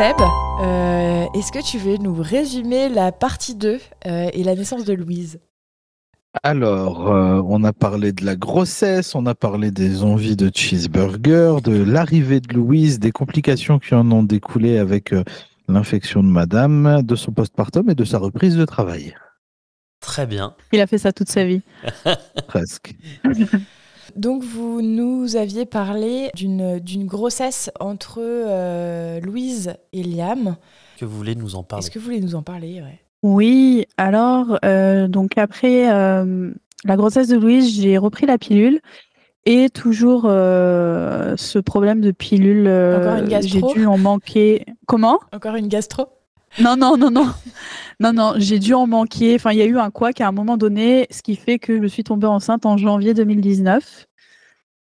Seb, euh, est-ce que tu veux nous résumer la partie 2 euh, et la naissance de Louise? Alors, euh, on a parlé de la grossesse, on a parlé des envies de cheeseburger, de l'arrivée de Louise, des complications qui en ont découlé avec l'infection de madame, de son postpartum et de sa reprise de travail. Très bien. Il a fait ça toute sa vie. Presque. Donc vous nous aviez parlé d'une d'une grossesse entre euh, Louise et Liam. Que vous voulez nous en parler? Est-ce que vous voulez nous en parler? Ouais. Oui, alors, euh, donc après euh, la grossesse de Louise, j'ai repris la pilule. Et toujours euh, ce problème de pilule, euh, Encore une j'ai gastro dû en manquer. Comment? Encore une gastro? Non, non, non, non. Non, non, j'ai dû en manquer. Enfin, il y a eu un couac à un moment donné, ce qui fait que je suis tombée enceinte en janvier 2019.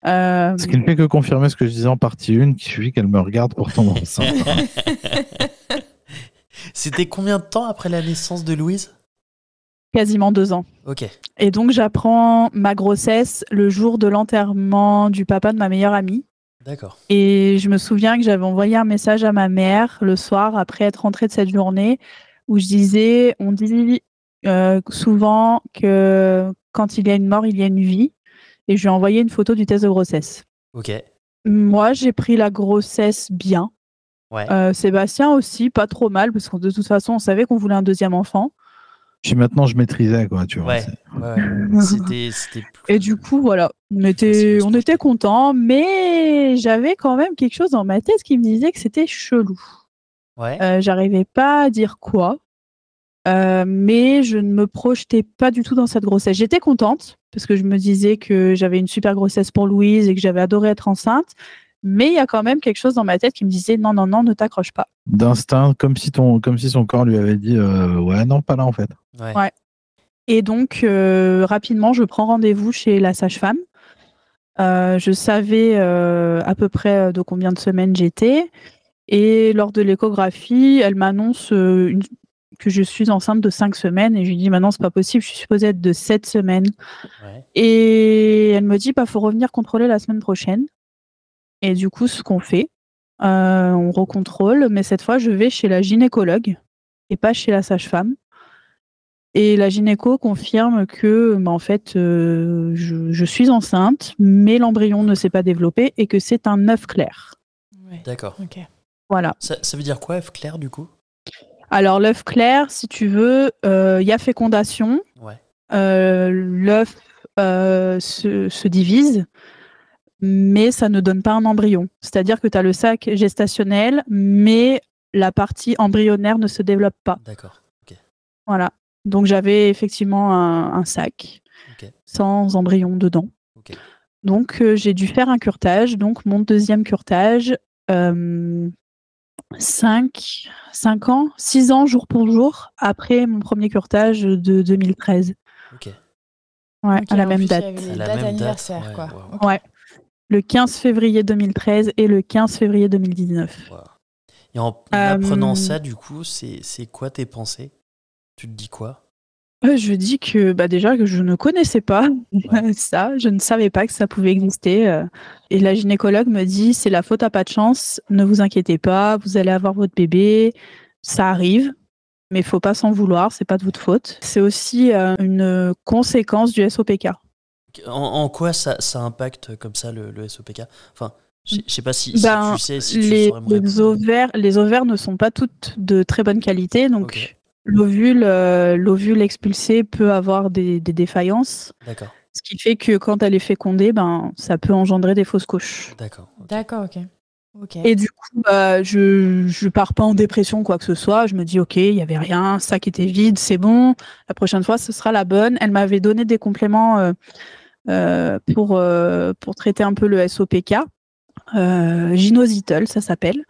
Euh, Ce qui ne fait que confirmer ce que je disais en partie 1, qui suffit qu'elle me regarde pour tomber enceinte. C'était combien de temps après la naissance de Louise? Quasiment deux ans. Ok. Et donc, j'apprends ma grossesse le jour de l'enterrement du papa de ma meilleure amie. D'accord. Et je me souviens que j'avais envoyé un message à ma mère le soir après être rentrée de cette journée où je disais, on dit euh, souvent que quand il y a une mort, il y a une vie. Et je lui ai envoyé une photo du test de grossesse. Ok. Moi, j'ai pris la grossesse bien. Ouais. Euh, Sébastien aussi, pas trop mal, parce que de toute façon, on savait qu'on voulait un deuxième enfant. Puis maintenant, je maîtrisais, quoi, tu vois. Ouais. c'est- ouais, ouais. C'était, c'était plus- Et du coup, voilà, on était, on était contents, mais j'avais quand même quelque chose dans ma tête qui me disait que c'était chelou. Ouais. Euh, J'arrivais pas à dire quoi, euh, mais je ne me projetais pas du tout dans cette grossesse. J'étais contente parce que je me disais que j'avais une super grossesse pour Louise et que j'avais adoré être enceinte, mais il y a quand même quelque chose dans ma tête qui me disait non, non, non, ne t'accroche pas. D'instinct, comme si, ton, comme si son corps lui avait dit euh, Ouais, non, pas là, en fait. ouais. ouais. Et donc, euh, rapidement, je prends rendez-vous chez la sage-femme. Euh, je savais euh, à peu près de combien de semaines j'étais. Et lors de l'échographie, elle m'annonce euh, une- que je suis enceinte de 5 semaines. Et je lui dis, maintenant, c'est pas possible, je suis supposée être de 7 semaines. Ouais. Et elle me dit, bah, faut revenir contrôler la semaine prochaine. Et du coup, ce qu'on fait, euh, on recontrôle, mais cette fois, je vais chez la gynécologue et pas chez la sage-femme. Et la gynéco confirme que, bah, en fait, euh, je, je suis enceinte, mais l'embryon ne s'est pas développé et que c'est un œuf clair. Ouais. D'accord. Ok. Voilà. Ça, ça veut dire quoi, F clair, du coup? Alors, l'œuf clair, si tu veux, euh, il y a fécondation. Ouais. Euh, l'œuf euh, se, se divise, mais ça ne donne pas un embryon. C'est-à-dire que tu as le sac gestationnel, mais la partie embryonnaire ne se développe pas. D'accord. Voilà. Donc j'avais effectivement un, un sac sans embryon dedans. Donc euh, j'ai dû faire un curtage. Donc mon deuxième curtage, 5, ans, 6 ans jour pour jour après mon premier curtage de 2013. Ok. Ouais, à la même date. À la même date, anniversaires, ouais, quoi. wow. Ouais. Le 15 février 2013 et le 15 février 2019. Wow. Et en en Euh, apprenant ça, du coup, c'est, c'est quoi tes pensées? Tu te dis quoi? Euh, je dis que bah déjà que je ne connaissais pas Ouais. ça, je ne savais pas que ça pouvait exister. euh, Et la gynécologue me dit c'est la faute à pas de chance, ne vous inquiétez pas, vous allez avoir votre bébé, ça arrive, mais il faut pas s'en vouloir, c'est pas de votre faute. C'est aussi une conséquence du SOPK. En, en quoi ça, ça impacte comme ça le, le SOPK Enfin, je sais pas si, si Ben, tu sais, si tu les, me les ovaires, les ovaires ne sont pas toutes de très bonne qualité, donc l'ovule, euh, l'ovule expulsé peut avoir des- des défaillances. D'accord, Ce qui fait que quand elle est fécondée, ben, ça peut engendrer des fausses couches. d'accord. D'accord, ok. Ok. Et du coup, bah, je, je pars pas en dépression, quoi que ce soit. Je me dis, OK, il y avait rien, ça qui était vide, c'est bon. La prochaine fois, ce sera la bonne. Elle m'avait donné des compléments euh, pour, euh, pour traiter un peu le SOPK. euh, Ginositol, ça s'appelle.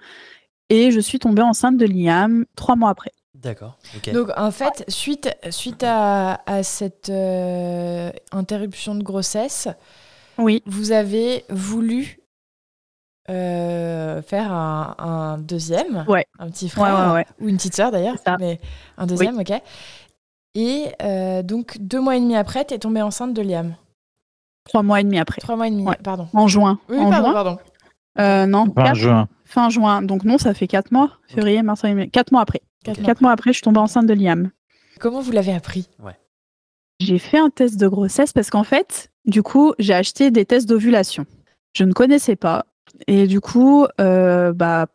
Et je suis tombée enceinte de Liam trois mois après. D'accord. Donc en fait, suite, suite à, à cette euh, interruption de grossesse, Oui. vous avez voulu euh, faire un, un deuxième, Ouais. un petit frère, ouais, ouais. ou une petite sœur d'ailleurs, mais un deuxième, ok. Et euh, donc deux mois et demi après, tu es tombée enceinte de Liam. Trois mois et demi après. Trois mois et demi, Ouais. pardon. En juin. Oui, en pardon, juin. pardon. Euh, non, Fin quatre- juin. fin juin. Donc non, ça fait quatre mois. Février, mars, avril, mai. Quatre mois après. Quatre mois. Quatre mois après, je suis tombée enceinte de Liam. Comment vous l'avez appris? J'ai fait un test de grossesse parce qu'en fait, du coup, j'ai acheté des tests d'ovulation. Je ne connaissais pas. Et du coup, euh, bah,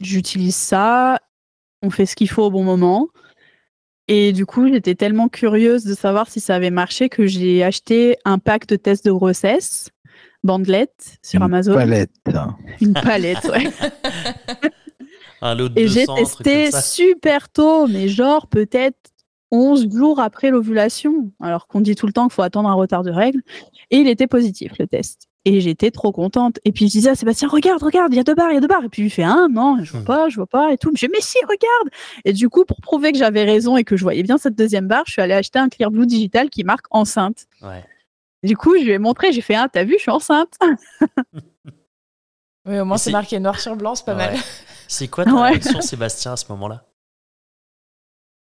j'utilise ça. On fait ce qu'il faut au bon moment. Et du coup, j'étais tellement curieuse de savoir si ça avait marché que j'ai acheté un pack de tests de grossesse, bandelette sur Une Amazon. Palette. Une palette, ouais. Un lot de Et j'ai 200, un truc testé super tôt, mais genre peut-être 11 jours après l'ovulation, alors qu'on dit tout le temps qu'il faut attendre un retard de règles. Et il était positif, le test. Et j'étais trop contente. Et puis je disais à Sébastien, regarde, regarde, il y a deux barres, il y a deux barres. Et puis il fait, ah non, je vois Hmm. pas, je vois pas, et tout. Je dis, mais si, regarde. Et du coup, pour prouver que j'avais raison et que je voyais bien cette deuxième barre, je suis allée acheter un Clear Blue digital qui marque enceinte. Ouais. Du coup, je lui ai montré, j'ai fait, ah, t'as vu, je suis enceinte. Oui, au moins c'est marqué noir sur blanc, c'est pas mal. C'est quoi ta Ouais. réaction, Sébastien, à ce moment-là?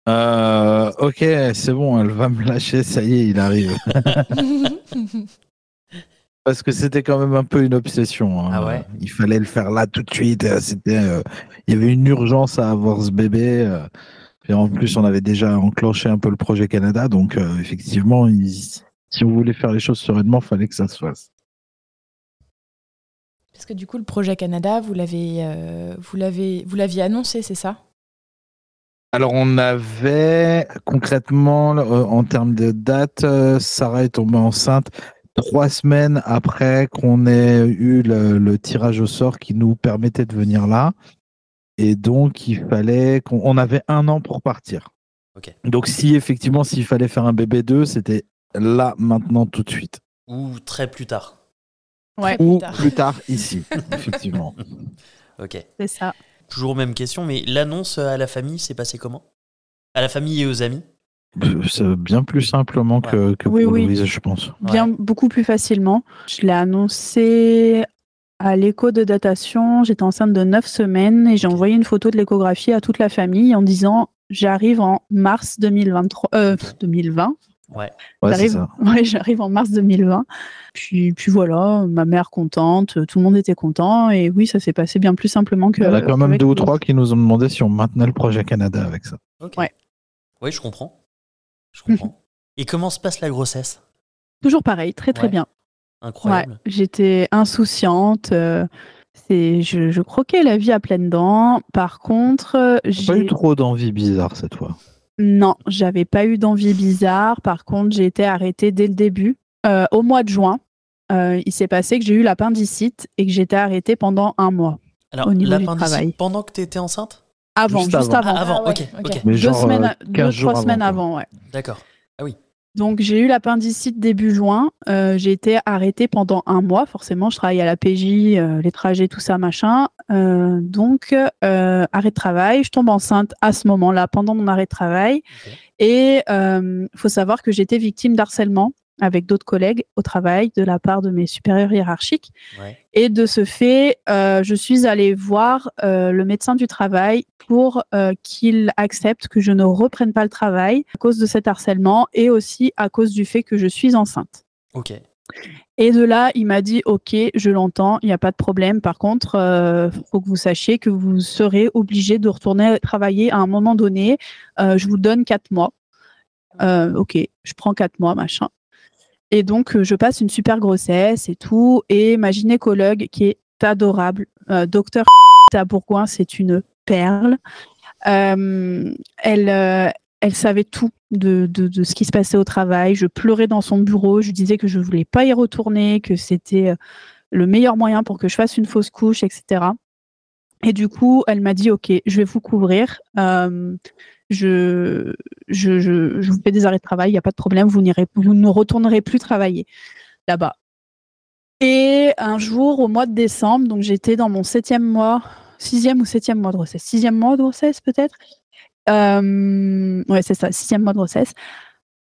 Euh, ok, c'est bon, elle va me lâcher, ça y est, il arrive. Parce que c'était quand même un peu une obsession. hein. Ah ouais Il fallait le faire là tout de suite. euh, C'était, euh, il y avait une urgence à avoir ce bébé. euh, et en plus, on avait déjà enclenché un peu le projet Canada, donc euh, effectivement, il- si on voulait faire les choses sereinement, fallait que ça se fasse. Parce que du coup, le projet Canada, vous l'avez, euh, vous l'avez, vous l'aviez annoncé, c'est ça? Alors, on avait concrètement, euh, en termes de date, euh, Sarah est tombée enceinte trois semaines après qu'on ait eu le, le tirage au sort qui nous permettait de venir là. Et donc, il fallait qu'on on avait un an pour partir. Donc, si effectivement, s'il fallait faire un bébé 2, c'était là, maintenant, tout de suite. Ou très plus tard Ouais, Ou tard. plus tard, ici, effectivement. Ok. c'est ça. Toujours même question, mais l'annonce à la famille, c'est passé comment? À la famille et aux amis? Bien plus simplement que, que Oui, pour oui. Louise, je pense. bien beaucoup plus facilement. Je l'ai annoncé à l'écho de datation. J'étais enceinte de 9 semaines et j'ai envoyé une photo de l'échographie à toute la famille en disant j'arrive en mars 2023, euh, 2020. Ouais. Ouais, c'est J'arrive, ouais, j'arrive en mars 2020. Puis, puis voilà, ma mère contente, tout le monde était content et oui, ça s'est passé bien plus simplement que. Il y en a quand même deux ou trois qui nous ont demandé si on maintenait le projet Canada avec ça. Ok. Ouais. Oui, je comprends. Je comprends. et comment se passe la grossesse? Toujours pareil, très très Ouais. bien. Incroyable. Ouais, j'étais insouciante. euh, c'est, je, je croquais la vie à pleines dents. Par contre, euh, J'ai pas j'ai eu trop d'envie bizarre cette fois? non, j'avais pas eu d'envie bizarre. Par contre, j'ai été arrêtée dès le début. Euh, au mois de juin, euh, il s'est passé que j'ai eu l'appendicite et que j'étais arrêtée pendant un mois. Alors, au niveau du l'appendicite, travail. pendant que tu étais enceinte? Avant, Juste juste, avant. avant. Ah, avant, Ah ouais, ok. Mais deux genre semaines, euh, deux, 15 jours trois semaines quoi. avant, ouais. D'accord. Donc j'ai eu l'appendicite début juin. Euh, j'ai été arrêtée pendant un mois. Forcément, je travaille à la PJ, euh, les trajets, tout ça, machin. Euh, donc euh, arrêt de travail. Je tombe enceinte à ce moment-là, pendant mon arrêt de travail. Et il faut savoir que j'étais victime d'harcèlement avec d'autres collègues au travail de la part de mes supérieurs hiérarchiques. Ouais. Et de ce fait, euh, je suis allée voir euh, le médecin du travail pour euh, qu'il accepte que je ne reprenne pas le travail à cause de cet harcèlement et aussi à cause du fait que je suis enceinte. Ok. Et de là, il m'a dit OK, je l'entends, il n'y a pas de problème. Par contre, euh, faut que vous sachiez que vous serez obligé de retourner travailler à un moment donné. Euh, je vous donne quatre mois. Euh, ok, je prends quatre mois, machin. Et donc, euh, je passe une super grossesse et tout. Et ma gynécologue, qui est adorable, euh, docteur à c'est une perle. Euh, elle, elle savait tout de, de, ce qui se passait au travail. Je pleurais dans son bureau. Je disais que je voulais pas y retourner, que c'était le meilleur moyen pour que je fasse une fausse couche, etc. Et du coup, elle m'a dit, OK, je vais vous couvrir. Euh, je, je, je, vous fais des arrêts de travail, il n'y a pas de problème, vous, vous ne retournerez plus travailler là-bas. Et un jour, au mois de décembre, donc j'étais dans mon septième mois, sixième ou septième mois de grossesse, sixième mois de grossesse peut-être. Euh, ouais, c'est ça, sixième mois de grossesse.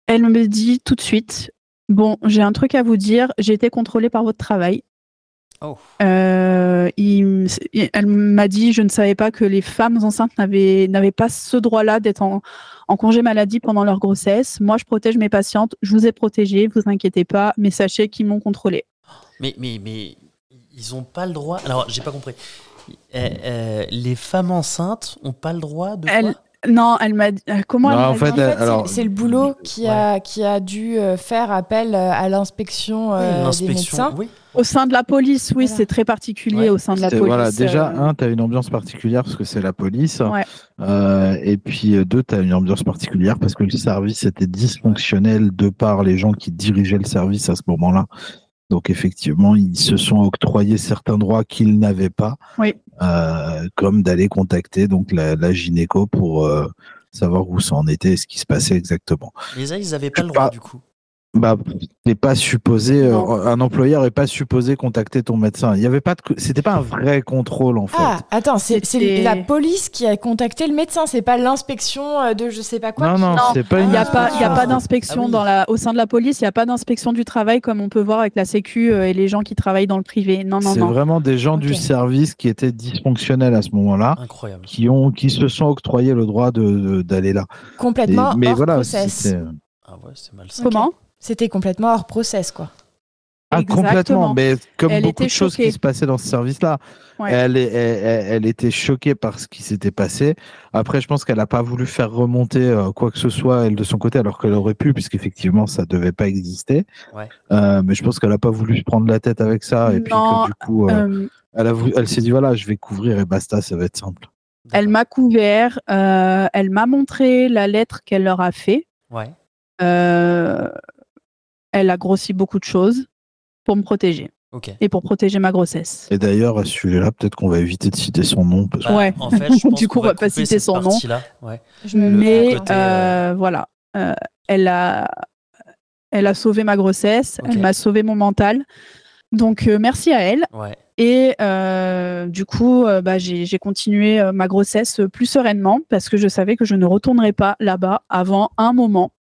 Elle me dit tout de suite, bon, j'ai un truc à vous dire, j'ai été contrôlée par votre travail. Oh. Euh, il- elle m'a dit, je ne savais pas que les femmes enceintes n'avaient n'avaient pas ce droit-là d'être en, en congé maladie pendant leur grossesse. Moi, je protège mes patientes, je vous ai protégé, vous inquiétez pas, mais sachez qu'ils m'ont contrôlée. Mais, mais, mais ils ont pas le droit. Alors, j'ai pas compris. Euh, euh, les femmes enceintes ont pas le droit de. Elle- quoi? Non, elle m'a dit. euh, Comment Non, elle m'a en dit fait, En fait, c'est- alors- c'est le boulot qui, a, qui a dû euh, faire appel euh, à l'inspection euh, des médecins. oui. Au sein de la police, oui, Voilà. c'est très particulier Ouais. au sein de la police. Voilà, déjà, euh, un, tu as une ambiance particulière parce que c'est la police. Ouais. Euh, et puis, euh, deux, tu as une ambiance particulière parce que le service était dysfonctionnel de par les gens qui dirigeaient le service à ce moment-là. Donc, effectivement, ils se sont octroyés certains droits qu'ils n'avaient pas, Oui. euh, comme d'aller contacter donc la, la gynéco pour euh, savoir où ça en était et ce qui se passait exactement. Mais ça, ils avaient pas le droit, pas- du coup. Bah, t'es pas supposé, euh, un employeur est pas supposé contacter ton médecin. Il y avait pas de, c'était pas un vrai contrôle en fait. Ah, attends, c'est la police qui a contacté le médecin, c'est pas l'inspection euh, de je sais pas quoi. non, qui- non, Non, c'est pas Il une n'y a pas, il y a inspection. pas d'inspection Ah oui. dans la, au sein de la police, il n'y a pas d'inspection du travail comme on peut voir avec la Sécu euh, et les gens qui travaillent dans le privé. Non, non, C'est non. vraiment des gens du service qui étaient dysfonctionnels à ce moment-là, Incroyable. qui ont, qui se sont octroyés le droit de- de d'aller là. Et- Complètement mais hors voilà, process. Ah ouais, c'est malsain. Comment? C'était complètement hors process, quoi. ah Exactement. complètement. Mais comme Elle beaucoup de choses choquée. qui se passaient dans ce service-là, Ouais. elle, est- elle, elle- elle était choquée par ce qui s'était passé. Après, je pense qu'elle n'a pas voulu faire remonter euh, quoi que ce soit elle de son côté, alors qu'elle aurait pu, puisqu'effectivement ça devait pas exister. Ouais. Euh, mais je pense qu'elle n'a pas voulu se prendre la tête avec ça, et puis que du coup, euh, Euh, elle, a voulu- elle s'est dit voilà, je vais couvrir et basta, ça va être simple. elle m'a couvert, euh, elle m'a montré la lettre qu'elle leur a fait. Ouais. Euh, elle a grossi beaucoup de choses pour me protéger et pour protéger ma grossesse. Et d'ailleurs, à ce sujet-là, peut-être qu'on va éviter de citer son nom. Parce. Bah, Ouais. En fait, je pense Du coup, on va pas couper citer son nom. Ouais. Je me le Mais mets, côté, euh, voilà, Euh, elle a, elle a sauvé ma grossesse, elle m'a sauvé mon mental. Donc euh, merci à elle. Ouais. Et euh, du coup, euh, bah, j'ai j'ai continué euh, ma grossesse plus sereinement parce que je savais que je ne retournerais pas là-bas avant un moment,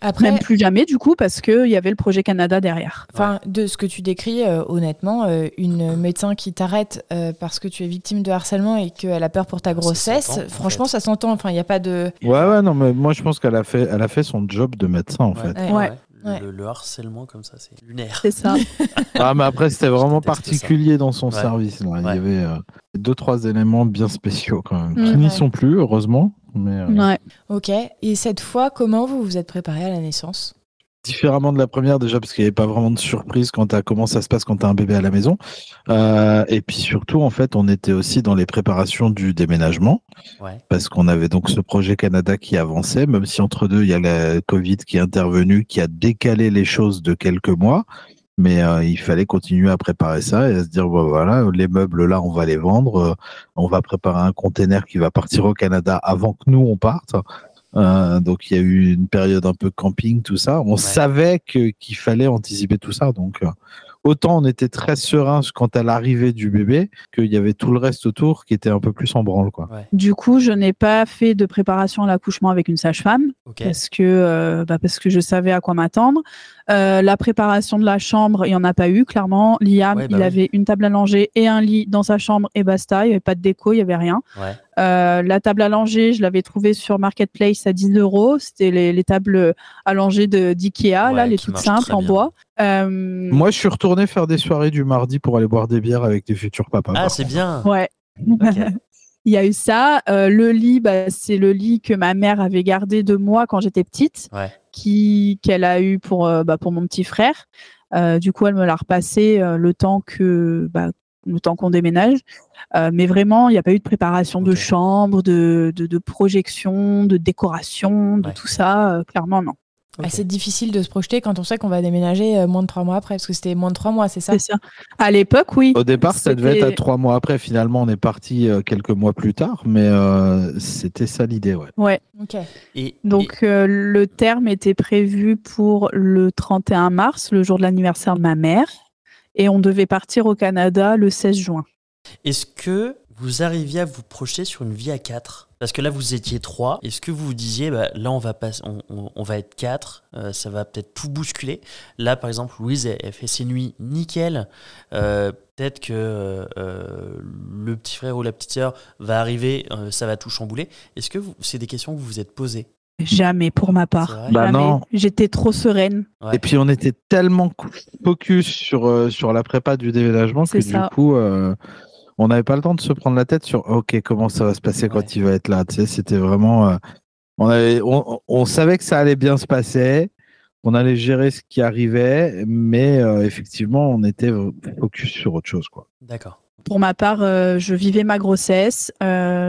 Après, même plus jamais du coup, parce qu'il y avait le projet Canada derrière. Enfin, de ce que tu décris, euh, honnêtement, euh, une médecin qui t'arrête euh, parce que tu es victime de harcèlement et qu'elle a peur pour ta Ça grossesse, en franchement, fait. ça s'entend. Enfin, il n'y a pas de. Ouais, ouais, non, mais moi je pense qu'elle a fait, elle a fait son job de médecin en fait. Ouais. Ouais. Le, Ouais. le- le harcèlement comme ça, c'est lunaire. C'est ça. Ah, mais après c'était vraiment ça. particulier dans son Ouais. service. Là. Il y avait euh, deux, trois éléments bien spéciaux quand même, qui n'y sont plus, heureusement. Mais euh, ouais. Ok. Et cette fois, comment vous vous êtes préparé à la naissance? Différemment de la première déjà parce qu'il n'y avait pas vraiment de surprise quant à comment ça se passe quand tu as un bébé à la maison. Euh, et puis surtout, en fait, on était aussi dans les préparations du déménagement. Ouais. parce qu'on avait donc ce projet Canada qui avançait, même si entre deux, il y a la Covid qui est intervenue, qui a décalé les choses de quelques mois. Mais euh, il fallait continuer à préparer ça et à se dire, bon, voilà, les meubles là, on va les vendre. euh, on va préparer un container qui va partir au Canada avant que nous, on parte. Euh, donc il y a eu une période un peu camping, tout ça. On savait qu'il fallait anticiper tout ça. Donc euh, autant on était très serein quant à l'arrivée du bébé, qu'il y avait tout le reste autour qui était un peu plus en branle, quoi. Du coup, je n'ai pas fait de préparation à l'accouchement avec une sage-femme. Parce que euh, bah, parce que je savais à quoi m'attendre. Euh, la préparation de la chambre, il y en a pas eu clairement. Liam, Ouais, bah il oui. avait une table à langer et un lit dans sa chambre et basta. Il y avait pas de déco, il y avait rien. Ouais. Euh, la table à langer, je l'avais trouvée sur Marketplace à 10 euros. C'était les, les tables à langer de d'Ikea, là, Ouais, les qui toutes simples en bien. bois. Euh, Moi, je suis retourné faire des soirées du mardi pour aller boire des bières avec des futurs papas. Ah, c'est contre. bien. ouais. Il y a eu ça. Euh, le lit, bah, c'est le lit que ma mère avait gardé de moi quand j'étais petite. Ouais. qui qu'elle a eu pour euh, bah, pour mon petit frère. Euh, du coup, elle me l'a repassé euh, le temps que bah, le temps qu'on déménage. Euh, mais vraiment, il n'y a pas eu de préparation de chambre, de, de, de projection, de décoration, de Ouais. tout ça. euh, clairement, non. Ah, C'est difficile de se projeter quand on sait qu'on va déménager euh, moins de trois mois après, parce que c'était moins de trois mois, c'est ça? C'est ça. À l'époque, oui. Au départ, ça devait être à trois mois après. Finalement, on est parti quelques mois plus tard, mais euh, c'était ça l'idée, ouais. Ouais. Ok. Et, Donc, euh, le terme était prévu pour le 31 mars, le jour de l'anniversaire de ma mère. Et on devait partir au Canada le 16 juin. Est-ce que vous arriviez à vous projeter sur une vie à quatre? Parce que là, vous étiez trois. Est-ce que vous vous disiez, bah, là, on va, être quatre, euh, ça va peut-être tout bousculer? Là, par exemple, Louise, elle, fait ses nuits nickel. Euh, peut-être que euh, le petit frère ou la petite sœur va arriver, ça va tout chambouler. Est-ce que c'est des questions que vous vous êtes posées? Jamais pour ma part. Bah non. J'étais trop sereine. Ouais. Et puis on était tellement focus sur, euh, sur la prépa du déménagement que du coup, euh, on n'avait pas le temps de se prendre la tête sur OK, comment ça va se passer Ouais. quand il va être là. Tu sais, c'était vraiment. euh, on, avait, on, on savait que ça allait bien se passer, on allait gérer ce qui arrivait, mais euh, effectivement, on était focus sur autre chose. Quoi. D'accord. Pour ma part, euh, je vivais ma grossesse,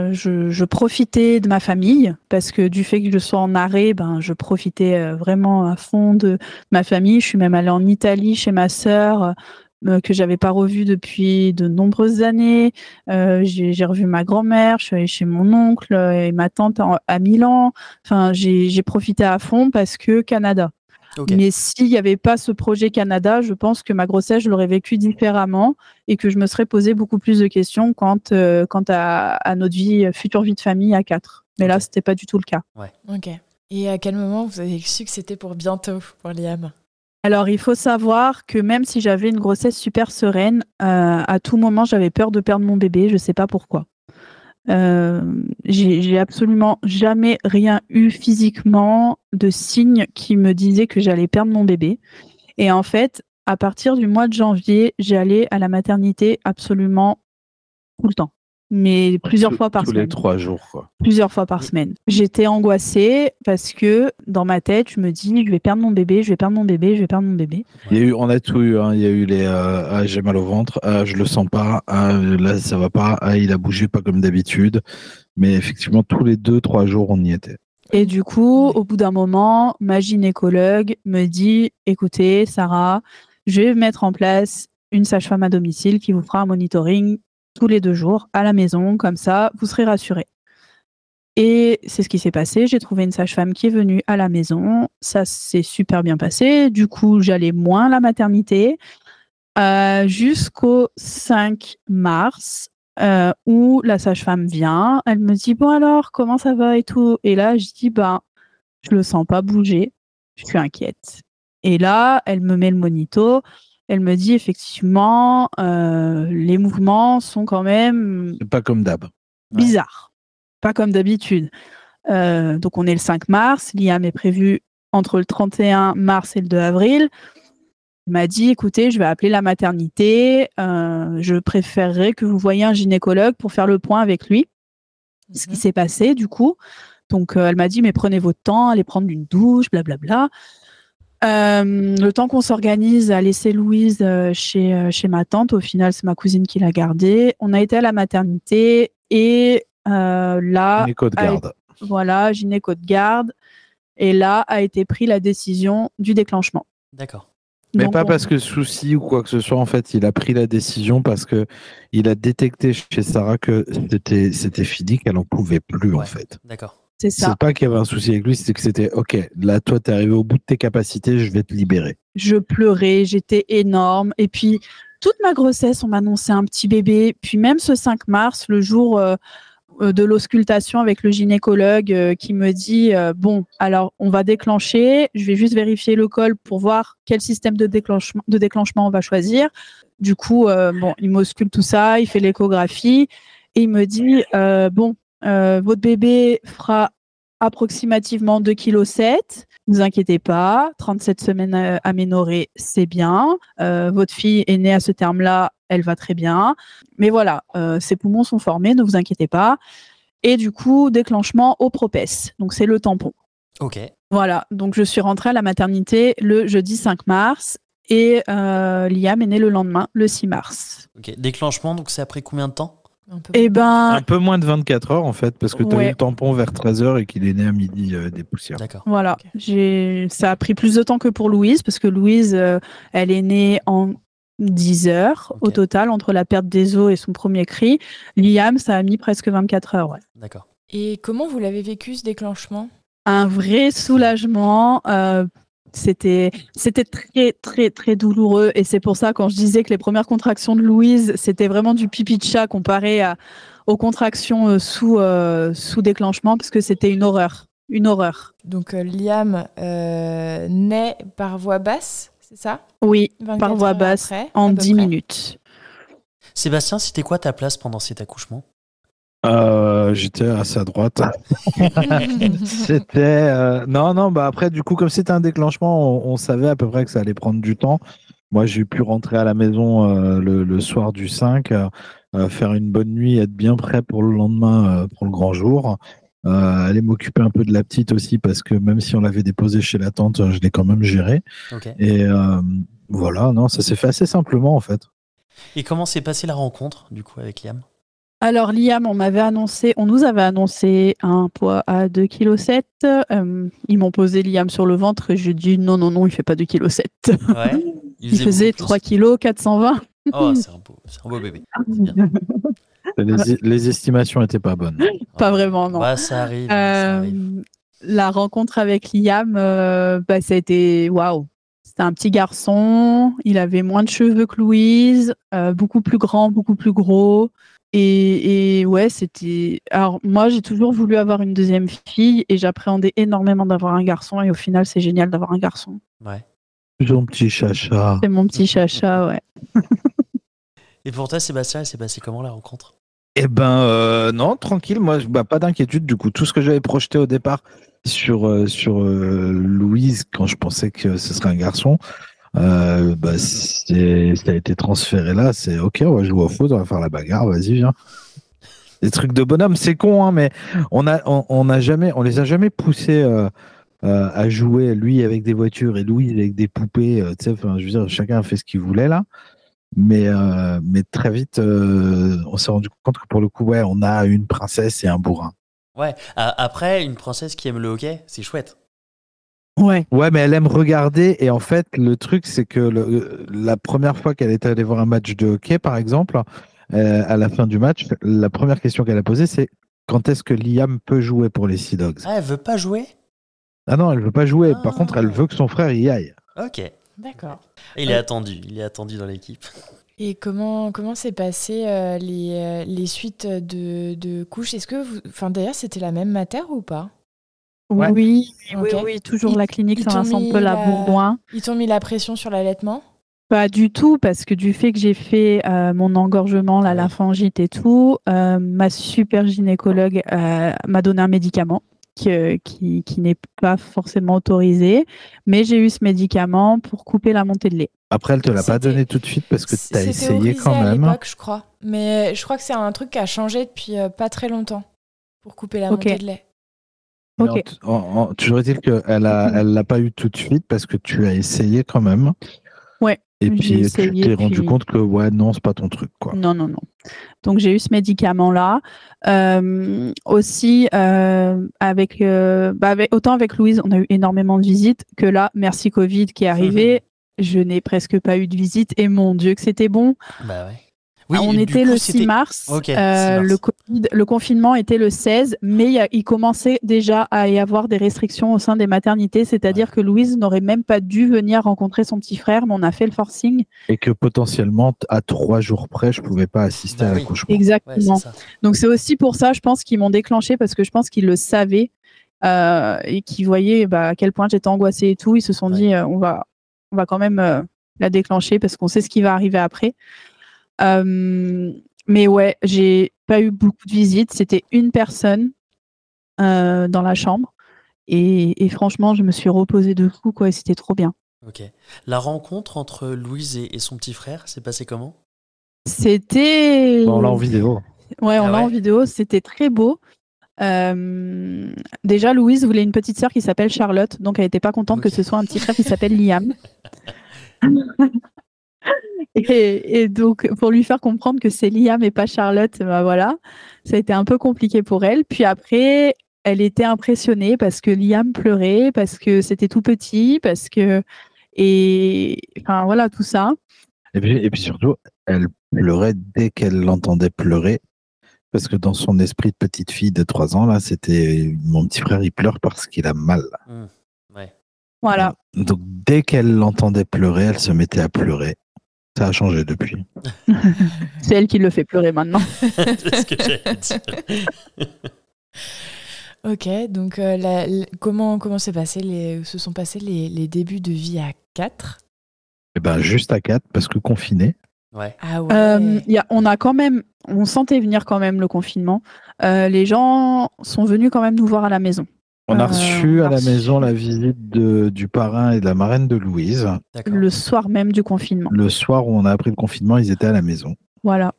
euh, je, profitais de ma famille parce que du fait que je sois en arrêt, ben je profitais euh, vraiment à fond de ma famille. Je suis même allée en Italie chez ma sœur euh, que j'avais pas revue depuis de nombreuses années. Euh, j'ai revu ma grand-mère, je suis allée chez mon oncle et ma tante en- à Milan. Enfin, j'ai profité à fond parce que Canada. Mais s'il n'y avait pas ce projet Canada, je pense que ma grossesse, je l'aurais vécu différemment et que je me serais posé beaucoup plus de questions quant, euh, quant à, à notre vie, euh, future vie de famille à quatre. Mais là, Ok. c'était pas du tout le cas. Ok. Et à quel moment vous avez su que c'était pour bientôt pour Liam? Alors, il faut savoir que même si j'avais une grossesse super sereine, euh, à tout moment, j'avais peur de perdre mon bébé. Je sais pas pourquoi. Euh, j'ai absolument jamais rien eu physiquement de signes qui me disaient que j'allais perdre mon bébé. Et en fait, à partir du mois de janvier, j'allais à la maternité absolument tout le temps, mais plusieurs Tous- fois par Tous semaine les trois jours. Quoi. plusieurs fois par semaine. J'étais angoissée parce que dans ma tête, je me dis, je vais perdre mon bébé, je vais perdre mon bébé, je vais perdre mon bébé. Il y a eu, on a tout eu. hein. Il y a eu les euh, ah, j'ai mal au ventre, ah, je le sens pas, ah, là ça va pas, ah, il a bougé pas comme d'habitude. Mais effectivement, tous les deux, trois jours, on y était. Et du coup, au bout d'un moment, ma gynécologue me dit, écoutez, Sarah, je vais mettre en place une sage-femme à domicile qui vous fera un monitoring tous les deux jours à la maison, comme ça, vous serez rassurés. Et c'est ce qui s'est passé. J'ai trouvé une sage-femme qui est venue à la maison. Ça s'est super bien passé. Du coup, j'allais moins la maternité euh, jusqu'au 5 mars euh, où la sage-femme vient. Elle me dit bon alors comment ça va et tout? Et là, je dis ben je le sens pas bouger. Je suis inquiète. Et là, elle me met le monito. Elle me dit effectivement euh, les mouvements sont quand même C'est pas comme d'hab. bizarre. Pas comme d'habitude. Euh, donc on est le 5 mars, l'IAM est prévu entre le 31 mars et le 2 avril. Il m'a dit, écoutez, je vais appeler la maternité, euh, je préférerais que vous voyiez un gynécologue pour faire le point avec lui. Ce qui s'est passé du coup. Donc euh, elle m'a dit, mais prenez votre temps, allez prendre une douche, blablabla. Euh, le temps qu'on s'organise à laisser Louise euh, chez, euh, chez ma tante, au final c'est ma cousine qui l'a gardée. On a été à la maternité et euh, là, Gynéco de garde. voilà, gynéco de garde. Et là a été prise la décision du déclenchement. D'accord. Mais Donc, pas on- parce que souci ou quoi que ce soit. En fait, il a pris la décision parce que il a détecté chez Sarah que c'était c'était fini, qu'elle en pouvait plus en fait. D'accord. C'est ça. C'est pas qu'il y avait un souci avec lui, c'est que c'était ok. Là, toi, t'es arrivé au bout de tes capacités, je vais te libérer. Je pleurais, j'étais énorme. Et puis, toute ma grossesse, on m'annonçait un petit bébé. Puis même ce 5 mars, le jour euh, euh, de l'auscultation avec le gynécologue euh, qui me dit, euh, bon, alors on va déclencher, je vais juste vérifier le col pour voir quel système de déclenchement, de déclenchement on va choisir. Du coup, bon, il m'auscule tout ça, il fait l'échographie et il me dit, euh, bon, euh, votre bébé fera approximativement 2,7 kg. Ne vous inquiétez pas, 37 semaines euh, aménorrhées, c'est bien. Euh, votre fille est née à ce terme-là, elle va très bien. Mais voilà, euh, ses poumons sont formés, ne vous inquiétez pas. Et du coup, déclenchement au propès. Donc, c'est le tampon. Ok. Voilà, donc je suis rentrée à la maternité le jeudi 5 mars et euh, Liam est né le lendemain, le 6 mars. Ok. Déclenchement, donc c'est après combien de temps? Un peu. Eh ben, Un peu moins de 24 heures en fait, parce que tu as Ouais. eu le tampon vers 13h et qu'il est né à midi euh, des poussières. D'accord. Voilà, j'ai ça a pris plus de temps que pour Louise parce que Louise, euh, elle est née en 10 heures au total entre la perte des os et son premier cri. Liam, ça a mis presque 24 heures. ouais. D'accord. Et comment vous l'avez vécu ce déclenchement? Un vrai soulagement. euh, C'était, c'était très, très, très douloureux. Et c'est pour ça, quand je disais que les premières contractions de Louise, c'était vraiment du pipi de chat comparé à, aux contractions euh, sous, euh, sous déclenchement, parce que c'était une horreur. Une horreur. Donc euh, Liam euh, naît par voie basse, c'est ça? Oui, 24 par voie basse, après, en à peu 10 près. minutes. Sébastien, c'était quoi ta place pendant cet accouchement? Euh, J'étais assez à droite. C'était euh, non non bah après du coup comme c'était un déclenchement, on, on savait à peu près que ça allait prendre du temps. Moi j'ai pu rentrer à la maison euh, le, le soir du 5, euh, euh, faire une bonne nuit, être bien prêt pour le lendemain euh, pour le grand jour. Euh, aller m'occuper un peu de la petite aussi parce que même si on l'avait déposée chez la tante, je l'ai quand même gérée. Et euh, voilà non ça s'est fait assez simplement en fait. Et comment s'est passée la rencontre, du coup, avec Liam? Alors, Liam, on m'avait annoncé, on nous avait annoncé un poids à 2,7 kg. ils m'ont posé Liam sur le ventre et j'ai dit non, non, non, il fait pas 2,7 kg. Ouais. Il faisait beaucoup 3 plus. kg 420. Oh, c'est un, beau, c'est un beau bébé. bien. Les, les estimations étaient pas bonnes. Pas vraiment, non. Ouais, ça arrive. ça arrive. Euh, la rencontre avec Liam, euh, bah, ça a été waouh. C'était un petit garçon, il avait moins de cheveux que Louise, euh, beaucoup plus grand, beaucoup plus gros. Et, et ouais, c'était. Alors, moi, j'ai toujours voulu avoir une deuxième fille et j'appréhendais énormément d'avoir un garçon. Et au final, c'est génial d'avoir un garçon. Ouais. Ton petit chacha. C'est mon petit chacha, ouais. Et pour toi, Sébastien, il s'est passé comment la rencontre? Eh ben euh, non, tranquille, moi bah, pas d'inquiétude du coup. Tout ce que j'avais projeté au départ sur, euh, sur euh, Louise quand je pensais que ce serait un garçon, euh, bah, ça a été transféré là. C'est ok, on va jouer au foot, on va faire la bagarre, vas-y viens. Des trucs de bonhomme, c'est con, hein, mais on a on, a jamais, on les a jamais poussés euh, euh, à jouer lui avec des voitures et Louise avec des poupées. euh, tu sais, je veux dire, chacun a fait ce qu'il voulait là. Mais, mais très vite, on s'est rendu compte que pour le coup, ouais, on a une princesse et un bourrin. Ouais. Après, une princesse qui aime le hockey, c'est chouette. Ouais. Ouais, mais elle aime regarder. Et en fait, le truc, c'est que le- la première fois qu'elle est allée voir un match de hockey, par exemple, euh, à la fin du match, la première question qu'elle a posée, c'est quand est-ce que Liam peut jouer pour les Sea Dogs? Ah, elle veut pas jouer? Ah non, elle veut pas jouer. Par Ah. contre, elle veut que son frère y aille. Ok. D'accord. Il est attendu. Il est attendu dans l'équipe. Et comment comment s'est passé euh, les, euh, les suites de, de couches? Est-ce que vous, enfin d'ailleurs c'était la même mater ou pas? Ouais. Oui, Ok. oui, oui, toujours Ils- la clinique Saint-Vincent-Paul à la- Bourgoin. Ils t'ont mis la pression sur l'allaitement? Pas du tout, parce que du fait que j'ai fait euh, mon engorgement, la laryngite et tout, euh, ma super gynécologue euh, m'a donné un médicament que- qui, qui n'est pas forcément autorisé, mais j'ai eu ce médicament pour couper la montée de lait. Après, elle te l'a pas donné tout de suite parce que tu as C'était essayé quand à même. l'époque, je crois. Mais je crois que c'est un truc qui a changé depuis euh, pas très longtemps pour couper la montée de lait. Mais Ok. en- en- en- toujours est-il qu'elle a, elle l'a pas eu tout de suite parce que tu as essayé quand même. Ouais, Et puis tu t'es rendu puis- compte que ouais, non, c'est pas ton truc, quoi. Non, non, non. Donc j'ai eu ce médicament-là. Euh, aussi, euh, avec, euh, bah, avec- autant avec Louise, on a eu énormément de visites que là, merci Covid qui est arrivé, je n'ai presque pas eu de visite et mon Dieu que c'était bon. Bah ouais. Oui, on était coup, le c'était- 6 mars, Ok, 6 euh, mars. Le, Covid- le confinement était le 16, mais il, commençait déjà à y avoir des restrictions au sein des maternités, c'est-à-dire que Louise n'aurait même pas dû venir rencontrer son petit frère, mais on a fait le forcing. Et que potentiellement, à trois jours près, je pouvais pas assister Bah à l'accouchement. Exactement. Donc c'est aussi pour ça, je pense qu'ils m'ont déclenché parce que je pense qu'ils le savaient euh, et qu'ils voyaient bah, à quel point j'étais angoissée et tout. Ils se sont Ouais. dit euh, on va, on va quand même euh, la déclencher parce qu'on sait ce qui va arriver après. Euh, mais ouais, j'ai pas eu beaucoup de visites. C'était une personne euh, dans la chambre et, et franchement, je me suis reposée de fou quoi. et C'était trop bien. Ok. La rencontre entre Louise et, et son petit frère s'est passée comment? C'était. Bon, là en vidéo. Ouais, on Ah l'a en vidéo, c'était très beau. Euh, déjà, Louise voulait une petite sœur qui s'appelle Charlotte, donc elle n'était pas contente que ce soit un petit frère qui s'appelle Liam. et, et donc, pour lui faire comprendre que c'est Liam et pas Charlotte, bah voilà, ça a été un peu compliqué pour elle. Puis après, elle était impressionnée parce que Liam pleurait, parce que c'était tout petit, parce que. Et enfin, voilà, tout ça. Et puis, et puis surtout, elle pleurait dès qu'elle l'entendait pleurer. Parce que dans son esprit de petite fille de 3 ans, là, c'était mon petit frère, il pleure parce qu'il a mal. Ouais. Voilà. Donc dès qu'elle l'entendait pleurer, elle se mettait à pleurer. Ça a changé depuis. C'est elle qui le fait pleurer maintenant. C'est ce que j'allais dire. Ok, donc euh, la- la- comment comment s'est passé les, se sont passés les, les débuts de vie à 4 Et ben juste à 4 parce que confiné. Ouais. Ah ouais. Euh, il y a- on a quand même, on sentait venir quand même le confinement. Euh, les gens sont venus quand même nous voir à la maison. On a Euh, reçu on a à la reçu- maison la visite de- du parrain et de la marraine de Louise. Le soir même du confinement. Le soir où on a appris le confinement, ils étaient à la maison. Voilà.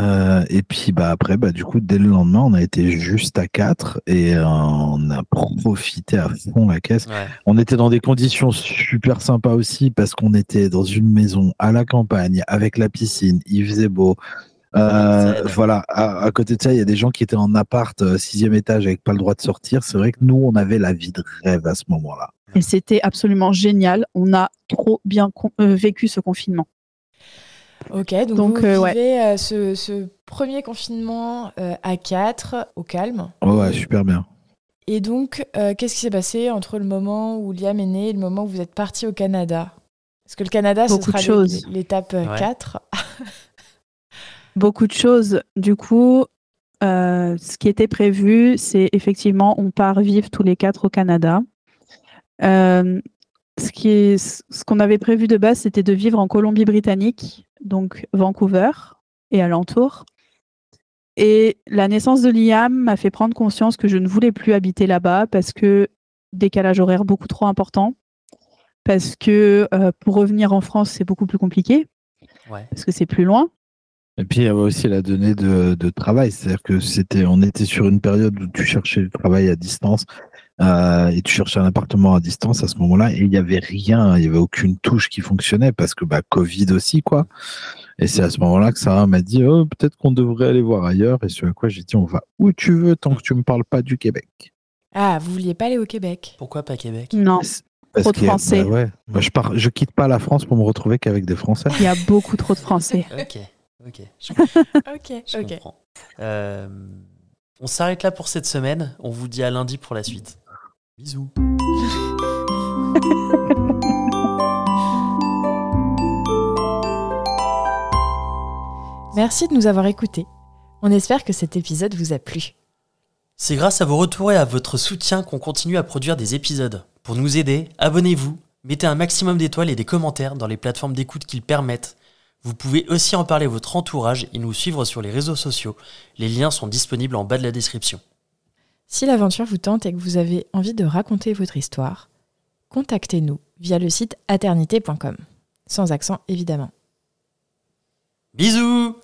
Euh, et puis bah après bah du coup dès le lendemain on a été juste à 4 et euh, on a profité à fond la caisse. Ouais. On était dans des conditions super sympas aussi parce qu'on était dans une maison à la campagne avec la piscine, il faisait beau. Euh, voilà, à, à côté de ça, il y a des gens qui étaient en appart euh, sixième étage avec pas le droit de sortir. C'est vrai que nous, on avait la vie de rêve à ce moment-là. Et c'était absolument génial. On a trop bien con- euh, vécu ce confinement. Ok, donc, Donc, vous euh, ouais. vivez euh, ce, ce premier confinement euh, à 4 au calme. Ouais, ouais, super bien. Et donc, euh, qu'est-ce qui s'est passé entre le moment où Liam est né et le moment où vous êtes parti au Canada? Parce que le Canada, Beaucoup ce sera de l'é- choses. l'étape Ouais. 4. Beaucoup de choses. Du coup, euh, ce qui était prévu, c'est effectivement, on part vivre tous les quatre au Canada. Euh, ce qu'on avait prévu de base, c'était de vivre en Colombie-Britannique, donc Vancouver et alentour. Et la naissance de Liam m'a fait prendre conscience que je ne voulais plus habiter là-bas parce que décalage horaire beaucoup trop important, parce que euh, pour revenir en France, c'est beaucoup plus compliqué, Ouais. parce que c'est plus loin. Et puis il y avait aussi la donnée de, de travail, c'est-à-dire que c'était, on était sur une période où tu cherchais le travail à distance euh, et tu cherchais un appartement à distance à ce moment-là et il n'y avait rien, il n'y avait aucune touche qui fonctionnait parce que bah Covid aussi quoi. Et c'est à ce moment-là que Sarah m'a dit oh, peut-être qu'on devrait aller voir ailleurs et sur quoi j'ai dit on va où tu veux tant que tu me parles pas du Québec. Ah, vous vouliez pas aller au Québec? Pourquoi pas Québec? Non, Parce Trop de Français. bah ouais, moi je pars, je quitte pas la France pour me retrouver qu'avec des Français. il y a beaucoup trop de Français. Ok. Ok. Je, Ok, je comprends. Euh, on s'arrête là pour cette semaine. On vous dit à lundi pour la suite. Bisous. Merci de nous avoir écoutés. On espère que cet épisode vous a plu. C'est grâce à vos retours et à votre soutien qu'on continue à produire des épisodes. Pour nous aider, abonnez-vous, mettez un maximum d'étoiles et des commentaires dans les plateformes d'écoute qu'ils permettent. Vous pouvez aussi en parler à votre entourage et nous suivre sur les réseaux sociaux. Les liens sont disponibles en bas de la description. Si l'aventure vous tente et que vous avez envie de raconter votre histoire, contactez-nous via le site aternité.com. Sans accent évidemment. Bisous